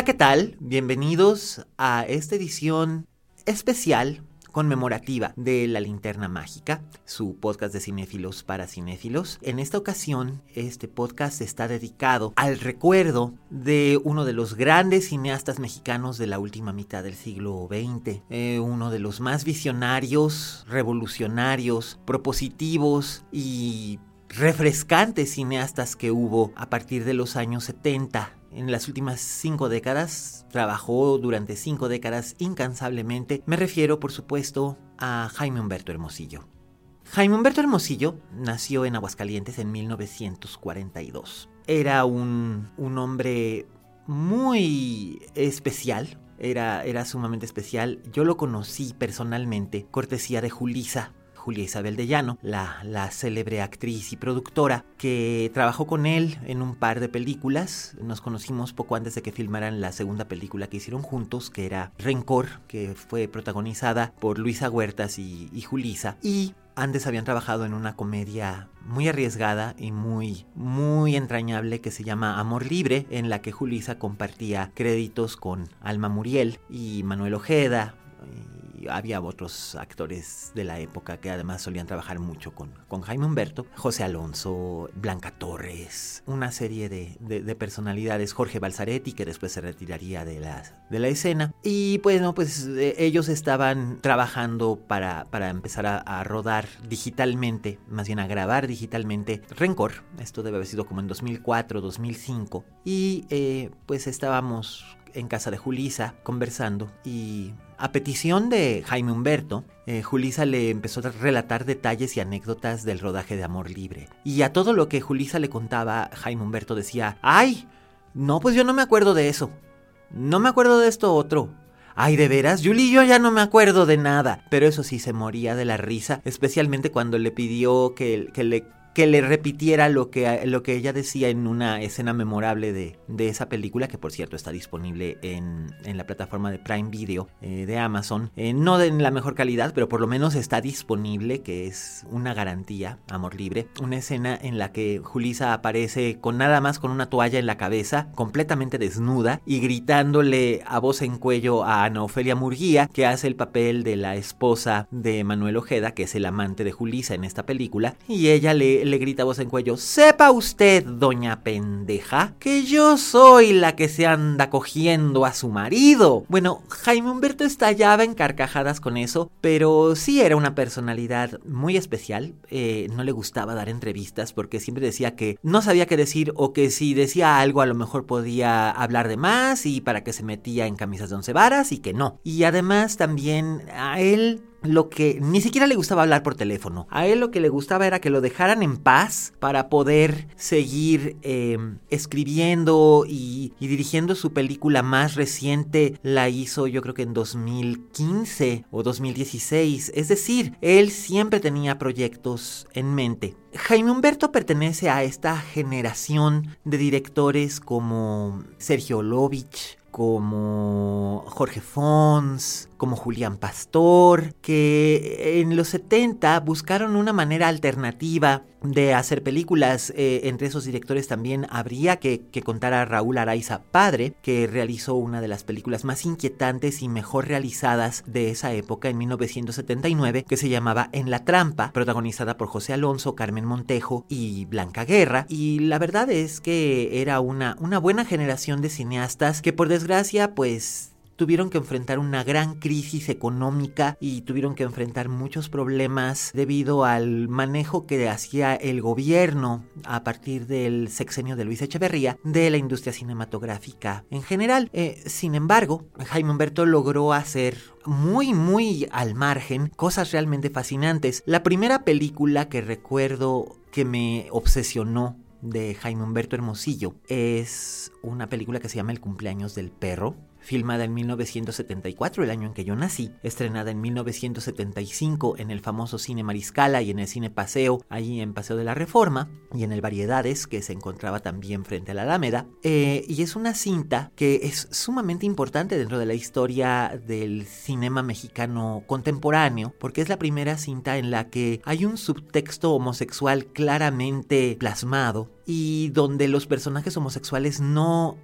Hola, ¿qué tal? Bienvenidos a esta edición especial conmemorativa de La Linterna Mágica, su podcast de cinéfilos para cinéfilos. En esta ocasión, este podcast está dedicado al recuerdo de uno de los grandes cineastas mexicanos de la última mitad del siglo XX, eh, uno de los más visionarios, revolucionarios, propositivos y refrescantes cineastas que hubo a partir de los años 70 en las últimas cinco décadas, trabajó durante cinco décadas incansablemente. Me refiero, por supuesto, a Jaime Humberto Hermosillo. Jaime Humberto Hermosillo nació en Aguascalientes en 1942. Era un, un hombre muy especial, era, era sumamente especial. Yo lo conocí personalmente, cortesía de Julisa, Julia Isabel de Llano, la, la célebre actriz y productora, que trabajó con él en un par de películas. Nos conocimos poco antes de que filmaran la segunda película que hicieron juntos, que era Rencor, que fue protagonizada por Luisa Huertas y, Julisa. Y antes habían trabajado en una comedia muy arriesgada y muy, muy entrañable que se llama Amor Libre, en la que Julisa compartía créditos con Alma Muriel y Manuel Ojeda había otros actores de la época que además solían trabajar mucho con, con Jaime Humberto, José Alonso, Blanca Torres, una serie de, de, personalidades, Jorge Balzaretti, que después se retiraría de la, de la escena. Y bueno, pues eh, ellos estaban trabajando para, para empezar a, a, rodar digitalmente, más bien a grabar digitalmente Rencor. Esto debe haber sido como en 2004, 2005. Y eh, pues estábamos en casa de Julisa conversando y a petición de Jaime Humberto, eh, Julisa le empezó a relatar detalles y anécdotas del rodaje de Amor Libre. Y a todo lo que Julisa le contaba, Jaime Humberto decía, ¡ay! No, pues yo no me acuerdo de eso. No me acuerdo de esto otro. Ay, de veras, Julie yo ya no me acuerdo de nada. Pero eso sí, se moría de la risa, especialmente cuando le pidió que, que le que le repitiera lo que, lo que ella decía en una escena memorable de, de esa película, que por cierto está disponible en, en la plataforma de Prime Video eh, de Amazon. Eh, no en la mejor calidad, pero por lo menos está disponible, que es una garantía, amor libre. Una escena en la que Julisa aparece con nada más con una toalla en la cabeza, completamente desnuda, y gritándole a voz en cuello a Ana Ofelia Murguía, que hace el papel de la esposa de Manuel Ojeda, que es el amante de Julisa en esta película, y ella le le, grita voz en cuello, sepa usted, doña pendeja, que yo soy la que se anda cogiendo a su marido. Bueno, Jaime Humberto estallaba en carcajadas con eso, pero sí era una personalidad muy especial. Eh, no le gustaba dar entrevistas porque siempre decía que no sabía qué decir o que si decía algo a lo mejor podía hablar de más y para que se metía en camisas de once varas y que no. Y además también a él lo que ni siquiera le gustaba hablar por teléfono. A él lo que le gustaba era que lo dejaran en paz para poder seguir eh, escribiendo y, y, dirigiendo su película más reciente. La hizo yo creo que en 2015 o 2016. Es decir, él siempre tenía proyectos en mente. Jaime Humberto pertenece a esta generación de directores como Sergio Lovich, como Jorge Fons, como Julián Pastor, que en los 70 buscaron una manera alternativa de hacer películas. Eh, entre esos directores también habría que, contar a Raúl Araiza Padre, que realizó una de las películas más inquietantes y mejor realizadas de esa época en 1979, que se llamaba En la Trampa, protagonizada por José Alonso, Carmen Montejo y Blanca Guerra. Y la verdad es que era una, una buena generación de cineastas que por desgracia pues tuvieron que enfrentar una gran crisis económica y tuvieron que enfrentar muchos problemas debido al manejo que hacía el gobierno a partir del sexenio de Luis Echeverría de la industria cinematográfica en general. Eh, sin embargo, Jaime Humberto logró hacer muy, muy al margen cosas realmente fascinantes. La primera película que recuerdo que me obsesionó de Jaime Humberto Hermosillo es una película que se llama El cumpleaños del perro filmada en 1974, el año en que yo nací, estrenada en 1975 en el famoso Cine Mariscala y en el Cine Paseo, allí en Paseo de la Reforma, y en el Variedades, que se encontraba también frente a la Alameda. Eh, y es una cinta que es sumamente importante dentro de la historia del cinema mexicano contemporáneo, porque es la primera cinta en la que hay un subtexto homosexual claramente plasmado y donde los personajes homosexuales no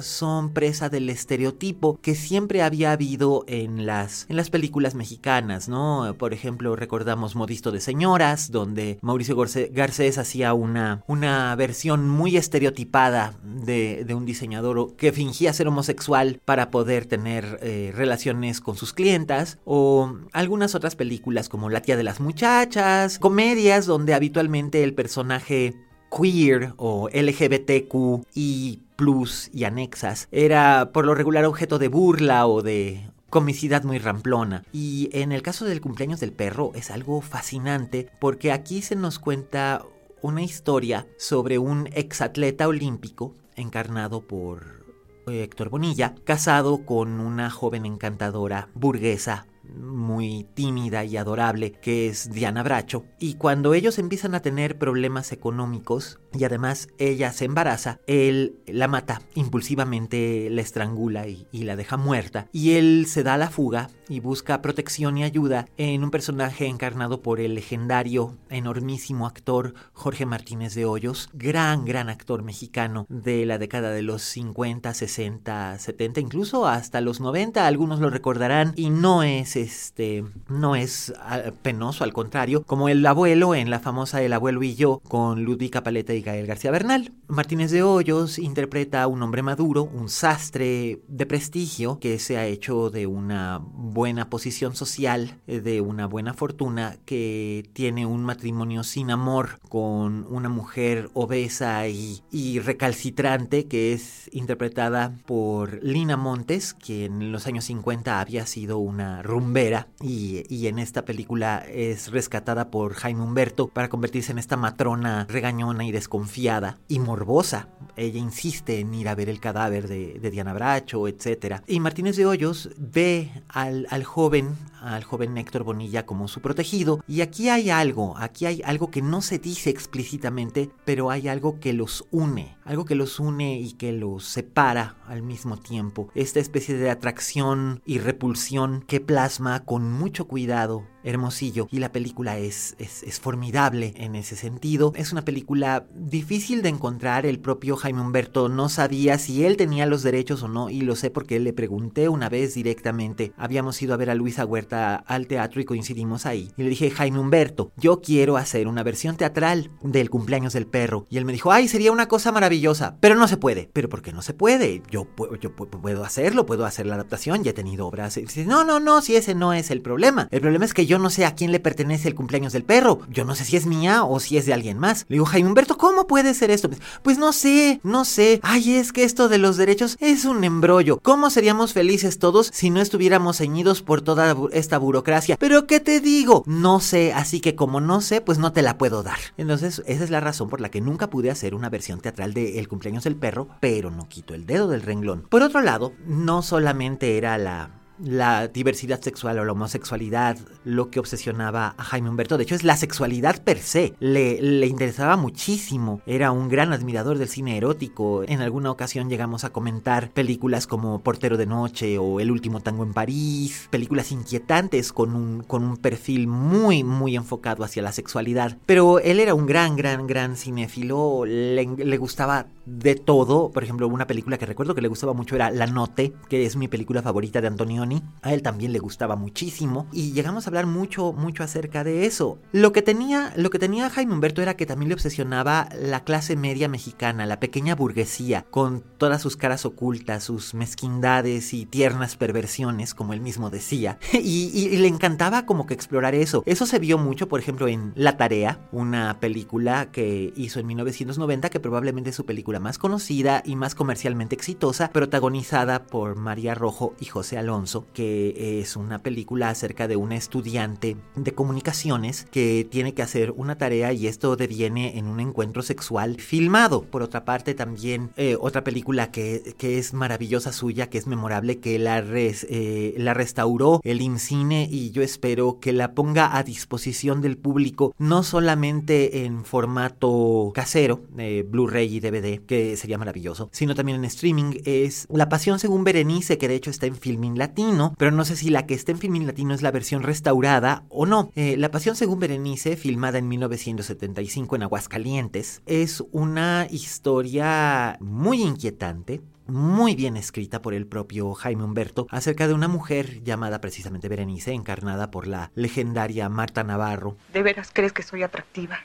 son presa del estereotipo que siempre había habido en las, en las películas mexicanas, ¿no? Por ejemplo, recordamos Modisto de Señoras, donde Mauricio Garcés hacía una, una versión muy estereotipada de, un diseñador que fingía ser homosexual para poder tener eh, relaciones con sus clientas, o algunas otras películas como La tía de las muchachas, comedias donde habitualmente el personaje queer o LGBTQ y plus y anexas era por lo regular objeto de burla o de comicidad muy ramplona. Y en el caso del cumpleaños del perro es algo fascinante porque aquí se nos cuenta una historia sobre un exatleta olímpico encarnado por Héctor Bonilla, casado con una joven encantadora burguesa muy tímida y adorable que es Diana Bracho y cuando ellos empiezan a tener problemas económicos y además ella se embaraza, él la mata impulsivamente, la estrangula y, la deja muerta y él se da a la fuga y busca protección y ayuda en un personaje encarnado por el legendario, enormísimo actor Jorge Martínez de Hoyos, gran, gran actor mexicano de la década de los 50, 60, 70, incluso hasta los 90, algunos lo recordarán y no es este, no es ah, penoso, al contrario, como el abuelo en la famosa El abuelo y yo con Ludwig Paleta y Gael García Bernal. Martínez de Hoyos interpreta a un hombre maduro, un sastre de prestigio que se ha hecho de una buena posición social, eh, de una buena fortuna, que tiene un matrimonio sin amor con una mujer obesa y, y recalcitrante que es interpretada por Lina Montes, que en los años 50 había sido una rumbera y, en esta película es rescatada por Jaime Humberto para convertirse en esta matrona regañona y desconfiada y morbosa. Ella insiste en ir a ver el cadáver de, Diana Bracho, etc. Y Martínez de Hoyos ve al joven, al joven Héctor Bonilla como su protegido. Y aquí hay algo, aquí hay algo que no se dice explícitamente, pero hay algo que los une, algo que los une y que los separa al mismo tiempo. Esta especie de atracción y repulsión que plasma con mucho cuidado Hermosillo y la película es, es, es, formidable en ese sentido. Es una película difícil de encontrar, el propio Jaime Humberto no sabía si él tenía los derechos o no y lo sé porque le pregunté una vez directamente. Habíamos ido a ver a Luisa Huerta al teatro y coincidimos ahí. Y le dije, Jaime Humberto, yo quiero hacer una versión teatral del cumpleaños del perro. Y él me dijo, ay, sería una cosa maravillosa, pero no se puede. ¿Pero por qué no se puede? Yo, yo puedo hacerlo, puedo hacer la adaptación, ya he tenido obras. no, no, no, si ese no es el problema. El problema es que yo no sé a quién le pertenece el cumpleaños del perro. Yo no sé si es mía o si es de alguien más. Le digo, Jaime Humberto, ¿cómo puede ser esto? Pues no sé, no sé. Ay, es que esto de los derechos es un embrollo. ¿Cómo seríamos felices todos si no estuviéramos ceñidos por toda esta burocracia? Pero ¿qué te digo? No sé, así que como no sé, pues no te la puedo dar. Entonces, esa es la razón por la que nunca pude hacer una versión teatral de El cumpleaños del perro, pero no quito el dedo del renglón. Por otro lado, no solamente era la la diversidad sexual o la homosexualidad lo que obsesionaba a Jaime Humberto. De hecho, es la sexualidad per se. Le, le, interesaba muchísimo. Era un gran admirador del cine erótico. En alguna ocasión llegamos a comentar películas como Portero de Noche o El último tango en París. Películas inquietantes con un, con un perfil muy, muy enfocado hacia la sexualidad. Pero él era un gran, gran, gran cinéfilo. Le, gustaba de todo. Por ejemplo, una película que recuerdo que le gustaba mucho era La Note, que es mi película favorita de Antonioni. A él también le gustaba muchísimo y llegamos a hablar mucho, mucho acerca de eso. Lo que tenía, lo que tenía Jaime Humberto era que también le obsesionaba la clase media mexicana, la pequeña burguesía, con todas sus caras ocultas, sus mezquindades y tiernas perversiones, como él mismo decía. Y, y le encantaba como que explorar eso. Eso se vio mucho, por ejemplo, en La Tarea, una película que hizo en 1990, que probablemente es su película más conocida y más comercialmente exitosa, protagonizada por María Rojo y José Alonso, que es una película acerca de una estudiante de comunicaciones que tiene que hacer una tarea y esto deviene en un encuentro sexual filmado. Por otra parte, también eh, otra película que, que, es maravillosa suya, que es memorable, que la, res, eh, la restauró el IMCINE y yo espero que la ponga a disposición del público, no solamente en formato casero, eh, Blu-ray y DVD, que sería maravilloso, sino también en streaming, es La Pasión según Berenice, que de hecho está en Filmin Latino, pero no sé si la que está en Filmin Latino es la versión restaurada o no. Eh, la Pasión según Berenice, filmada en 1975 en Aguascalientes, es una historia muy inquietante, muy bien escrita por el propio Jaime Humberto acerca de una mujer llamada precisamente Berenice, encarnada por la legendaria Marta Navarro. ¿De veras crees que soy atractiva?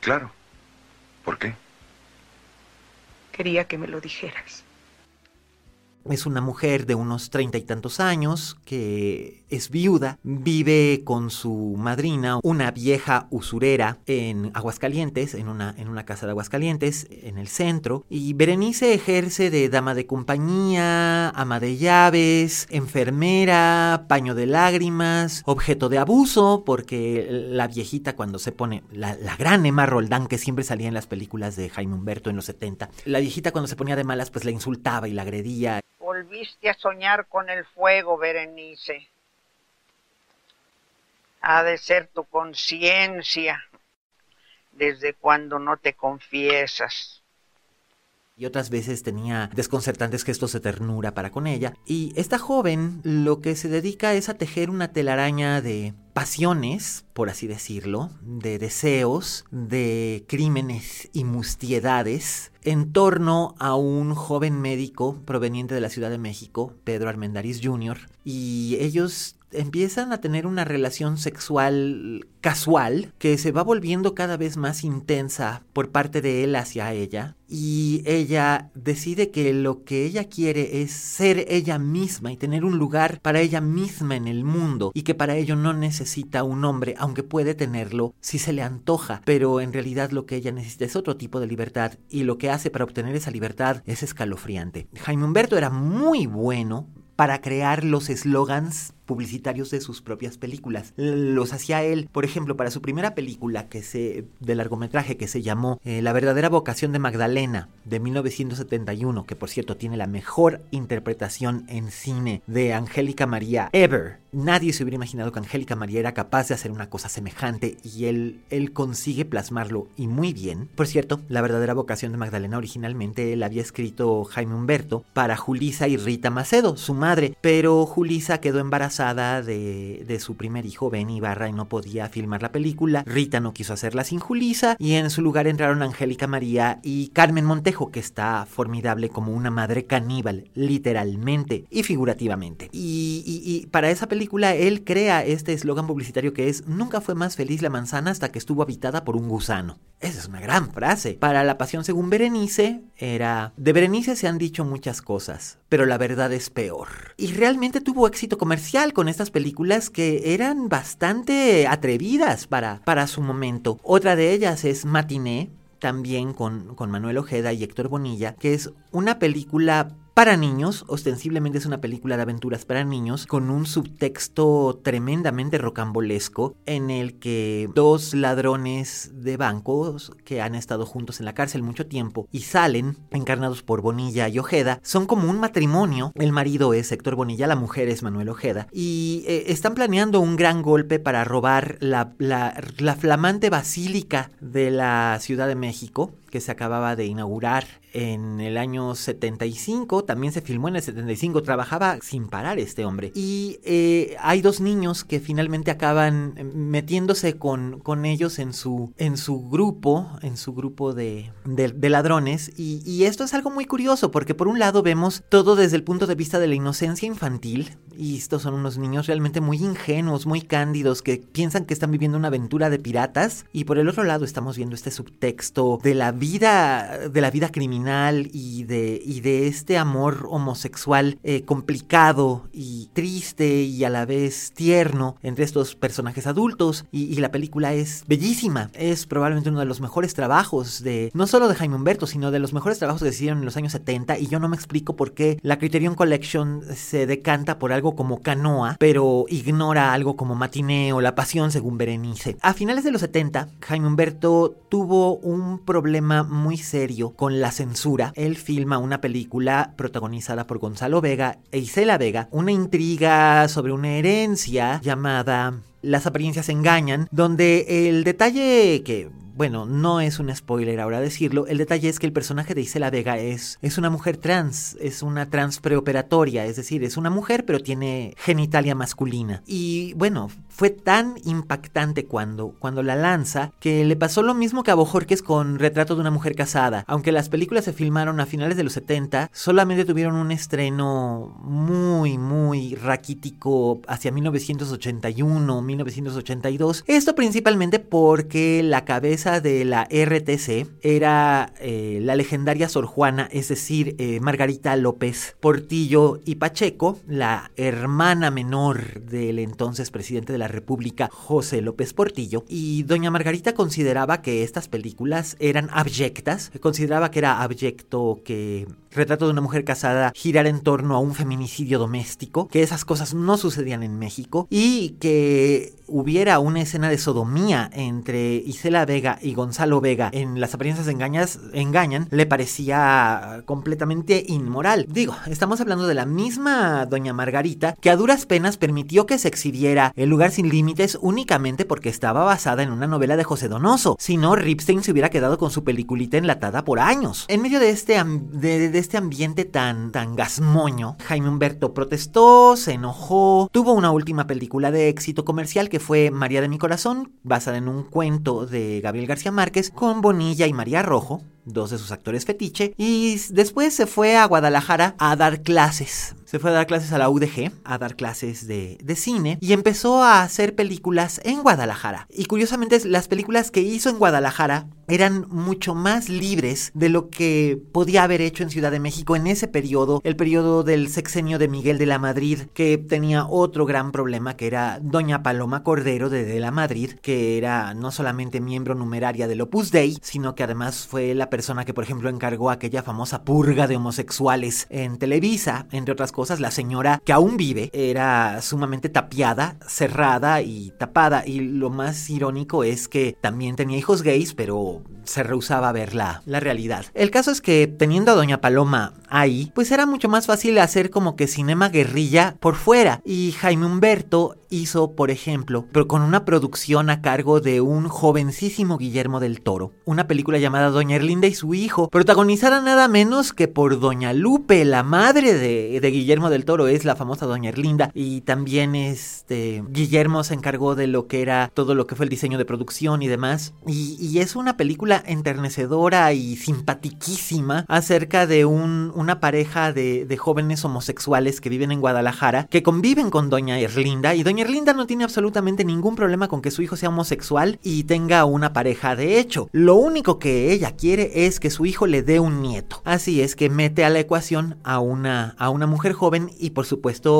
Claro. ¿Por qué? Quería que me lo dijeras. Es una mujer de unos treinta y tantos años que es viuda, vive con su madrina, una vieja usurera en Aguascalientes, en una, en una casa de Aguascalientes, en el centro. Y Berenice ejerce de dama de compañía, ama de llaves, enfermera, paño de lágrimas, objeto de abuso, porque la viejita cuando se pone, la, la gran Emma Roldán que siempre salía en las películas de Jaime Humberto en los 70, la viejita cuando se ponía de malas pues la insultaba y la agredía. Volviste a soñar con el fuego, Berenice. Ha de ser tu conciencia desde cuando no te confiesas. Y otras veces tenía desconcertantes gestos de ternura para con ella. Y esta joven lo que se dedica es a tejer una telaraña de pasiones, por así decirlo, de deseos, de crímenes y mustiedades en torno a un joven médico proveniente de la Ciudad de México, Pedro Armendáriz Jr., y ellos empiezan a tener una relación sexual casual que se va volviendo cada vez más intensa por parte de él hacia ella y ella decide que lo que ella quiere es ser ella misma y tener un lugar para ella misma en el mundo y que para ello no necesita un hombre, aunque puede tenerlo si se le antoja, pero en realidad lo que ella necesita es otro tipo de libertad y lo que hace para obtener esa libertad es escalofriante. Jaime Humberto era muy bueno para crear los eslogans publicitarios de sus propias películas. Los hacía él, por ejemplo, para su primera película que se, de largometraje que se llamó eh, La verdadera vocación de Magdalena de 1971, que por cierto tiene la mejor interpretación en cine de Angélica María ever. Nadie se hubiera imaginado que Angélica María era capaz de hacer una cosa semejante y él, él consigue plasmarlo y muy bien. Por cierto, La verdadera vocación de Magdalena originalmente él había escrito Jaime Humberto para Julisa y Rita Macedo, su madre, pero Julisa quedó embarazada de, su primer hijo, Ben Ibarra, y no podía filmar la película. Rita no quiso hacerla sin Julisa, y en su lugar entraron Angélica María y Carmen Montejo, que está formidable como una madre caníbal, literalmente y figurativamente. Y, y para esa película él crea este eslogan publicitario que es Nunca fue más feliz la manzana hasta que estuvo habitada por un gusano. Esa es una gran frase. Para La Pasión según Berenice era... De Berenice se han dicho muchas cosas, pero la verdad es peor. Y realmente tuvo éxito comercial con estas películas que eran bastante atrevidas para, para su momento. Otra de ellas es Matiné, también con, con Manuel Ojeda y Héctor Bonilla, que es una película para niños, ostensiblemente es una película de aventuras para niños, con un subtexto tremendamente rocambolesco en el que dos ladrones de bancos que han estado juntos en la cárcel mucho tiempo y salen, encarnados por Bonilla y Ojeda, son como un matrimonio. El marido es Héctor Bonilla, la mujer es Manuel Ojeda, y eh, están planeando un gran golpe para robar la, la, la flamante basílica de la Ciudad de México que se acababa de inaugurar en el año 75, también se filmó en el 75, trabajaba sin parar este hombre. Y eh, hay dos niños que finalmente acaban metiéndose con, con ellos en su, en su grupo, en su grupo de, de, ladrones. Y, y esto es algo muy curioso, porque por un lado vemos todo desde el punto de vista de la inocencia infantil, y estos son unos niños realmente muy ingenuos, muy cándidos, que piensan que están viviendo una aventura de piratas. Y por el otro lado estamos viendo este subtexto de la vida, de la vida criminal y de, y de este amor homosexual eh, complicado y triste y a la vez tierno entre estos personajes adultos. Y, y, la película es bellísima. Es probablemente uno de los mejores trabajos de, no solo de Jaime Humberto, sino de los mejores trabajos que se hicieron en los años 70. Y yo no me explico por qué la Criterion Collection se decanta por algo como Canoa, pero ignora algo como Matiné o La Pasión según Berenice. A finales de los 70, Jaime Humberto tuvo un problema muy serio con la censura. Él filma una película protagonizada por Gonzalo Vega e Isela Vega, una intriga sobre una herencia llamada Las apariencias engañan, donde el detalle que bueno, no es un spoiler ahora decirlo, el detalle es que el personaje de Isela Vega es, es una mujer trans, es una trans preoperatoria, es decir, es una mujer pero tiene genitalia masculina. Y bueno, fue tan impactante cuando, cuando la lanza que le pasó lo mismo que a Bojorquez con Retrato de una mujer casada. Aunque las películas se filmaron a finales de los 70, solamente tuvieron un estreno muy, muy raquítico hacia 1981, 1982. Esto principalmente porque la cabeza de la RTC era eh, la legendaria Sor Juana, es decir, eh, Margarita López Portillo y Pacheco, la hermana menor del entonces presidente de la República, José López Portillo, y doña Margarita consideraba que estas películas eran abyectas, consideraba que era abyecto que Retrato de una mujer casada girara en torno a un feminicidio doméstico, que esas cosas no sucedían en México y que hubiera una escena de sodomía entre Isela Vega y Gonzalo Vega en Las apariencias engañas, engañan, le parecía completamente inmoral. Digo, estamos hablando de la misma doña Margarita que a duras penas permitió que se exhibiera El lugar sin límites únicamente porque estaba basada en una novela de José Donoso. Si no, Ripstein se hubiera quedado con su peliculita enlatada por años. En medio de este, de, este ambiente tan, tan gasmoño, Jaime Humberto protestó, se enojó, tuvo una última película de éxito comercial que fue María de mi corazón, basada en un cuento de Gabriel García Márquez, con Bonilla y María Rojo, dos de sus actores fetiche, y después se fue a Guadalajara a dar clases. Se fue a dar clases a la UDG, a dar clases de, de, cine, y empezó a hacer películas en Guadalajara. Y curiosamente las películas que hizo en Guadalajara eran mucho más libres de lo que podía haber hecho en Ciudad de México en ese periodo, el periodo del sexenio de Miguel de la Madrid, que tenía otro gran problema, que era Doña Paloma Cordero de, de la Madrid, que era no solamente miembro numeraria del Opus Dei, sino que además fue la persona que, por ejemplo, encargó aquella famosa purga de homosexuales en Televisa, entre otras cosas, la señora que aún vive era sumamente tapiada, cerrada y tapada, y lo más irónico es que también tenía hijos gays, pero se rehusaba a ver la, realidad. El caso es que teniendo a Doña Paloma ahí, pues era mucho más fácil hacer como que cinema guerrilla por fuera. Y Jaime Humberto hizo, por ejemplo, pero con una producción a cargo de un jovencísimo Guillermo del Toro, una película llamada Doña Erlinda y su hijo, protagonizada nada menos que por Doña Lupe, la madre de, de Guillermo del Toro, es la famosa Doña Erlinda, y también este Guillermo se encargó de lo que era todo lo que fue el diseño de producción y demás, y es una película enternecedora y simpatiquísima acerca de un, una pareja de, jóvenes homosexuales que viven en Guadalajara, que conviven con Doña Erlinda, y Doña Erlinda no tiene absolutamente ningún problema con que su hijo sea homosexual y tenga una pareja de hecho. Lo único que ella quiere es que su hijo le dé un nieto. Así es que mete a la ecuación a una, a una mujer joven y por supuesto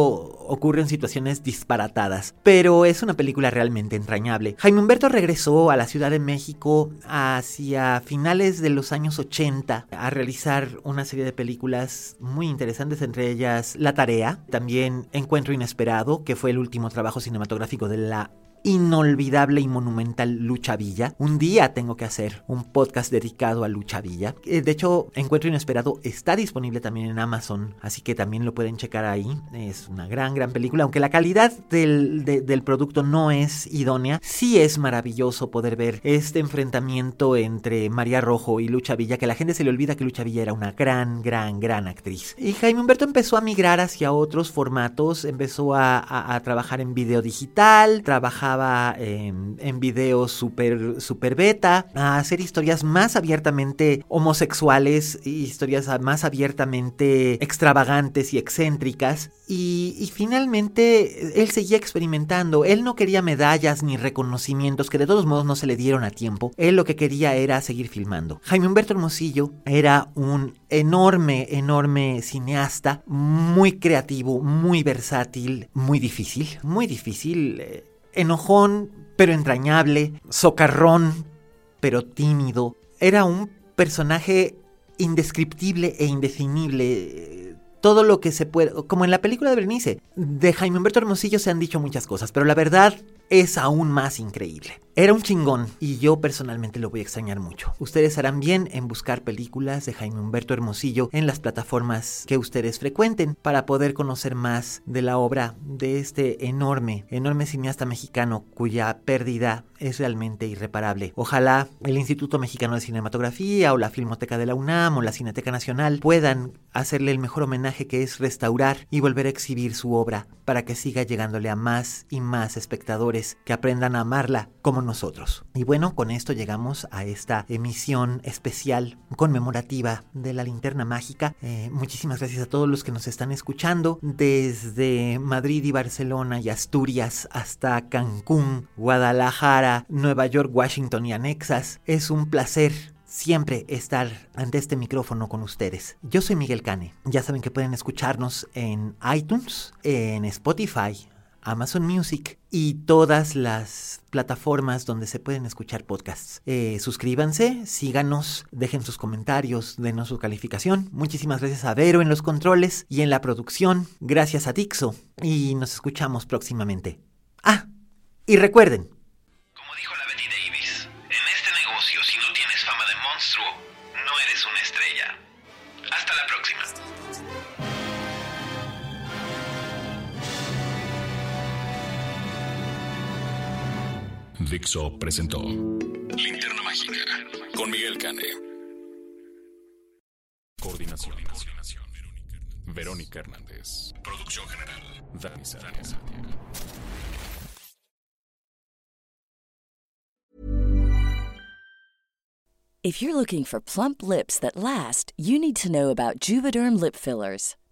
ocurren situaciones disparatadas. Pero es una película realmente entrañable. Jaime Humberto regresó a la Ciudad de México hacia hacia finales de los años 80 a realizar una serie de películas muy interesantes, entre ellas La Tarea, también Encuentro Inesperado, que fue el último trabajo cinematográfico de la inolvidable y monumental Lucha Villa. Un día tengo que hacer un podcast dedicado a Lucha Villa. Eh, de hecho, Encuentro Inesperado está disponible también en Amazon, así que también lo pueden checar ahí. Es una gran, gran película, aunque la calidad del, del producto no es idónea. Sí es maravilloso poder ver este enfrentamiento entre María Rojo y Lucha Villa, que la gente se le olvida que Lucha Villa era una gran, gran, gran actriz. Y Jaime Humberto empezó a migrar hacia otros formatos, empezó a, a, a trabajar en video digital, trabajaba en, videos super, super beta, a hacer historias más abiertamente homosexuales, historias más abiertamente extravagantes y excéntricas. Y, finalmente él seguía experimentando. Él no quería medallas ni reconocimientos que de todos modos no se le dieron a tiempo. Él lo que quería era seguir filmando. Jaime Humberto Hermosillo era un enorme, enorme cineasta, muy creativo, muy versátil, muy difícil, muy difícil. Enojón pero entrañable, socarrón pero tímido. Era un personaje indescriptible e indefinible. Todo lo que se puede, como en la película de Bernice, de Jaime Humberto Hermosillo se han dicho muchas cosas, pero la verdad es aún más increíble. Era un chingón y yo personalmente lo voy a extrañar mucho. Ustedes harán bien en buscar películas de Jaime Humberto Hermosillo en las plataformas que ustedes frecuenten para poder conocer más de la obra de este enorme, enorme cineasta mexicano cuya pérdida es realmente irreparable. Ojalá el Instituto Mexicano de Cinematografía o la Filmoteca de la UNAM o la Cineteca Nacional puedan hacerle el mejor homenaje que es restaurar y volver a exhibir su obra para que siga llegándole a más y más espectadores que aprendan a amarla como nosotros. Y bueno, con esto llegamos a esta emisión especial conmemorativa de la linterna mágica. Eh, muchísimas gracias a todos los que nos están escuchando desde Madrid y Barcelona y Asturias hasta Cancún, Guadalajara, Nueva York, Washington y anexas. Es un placer siempre estar ante este micrófono con ustedes. Yo soy Miguel Cane. Ya saben que pueden escucharnos en iTunes, en Spotify, Amazon Music y todas las plataformas donde se pueden escuchar podcasts. Eh, suscríbanse, síganos, dejen sus comentarios, denos su calificación. Muchísimas gracias a Vero en los controles y en la producción. Gracias a Dixo y nos escuchamos próximamente. Ah, y recuerden, Dixo presentó Linterna Mágica con Miguel Cane. Coordinación. Verónica Hernández. Producción general. Dani. If you're looking for plump lips that last, you need to know about Juvederm lip fillers.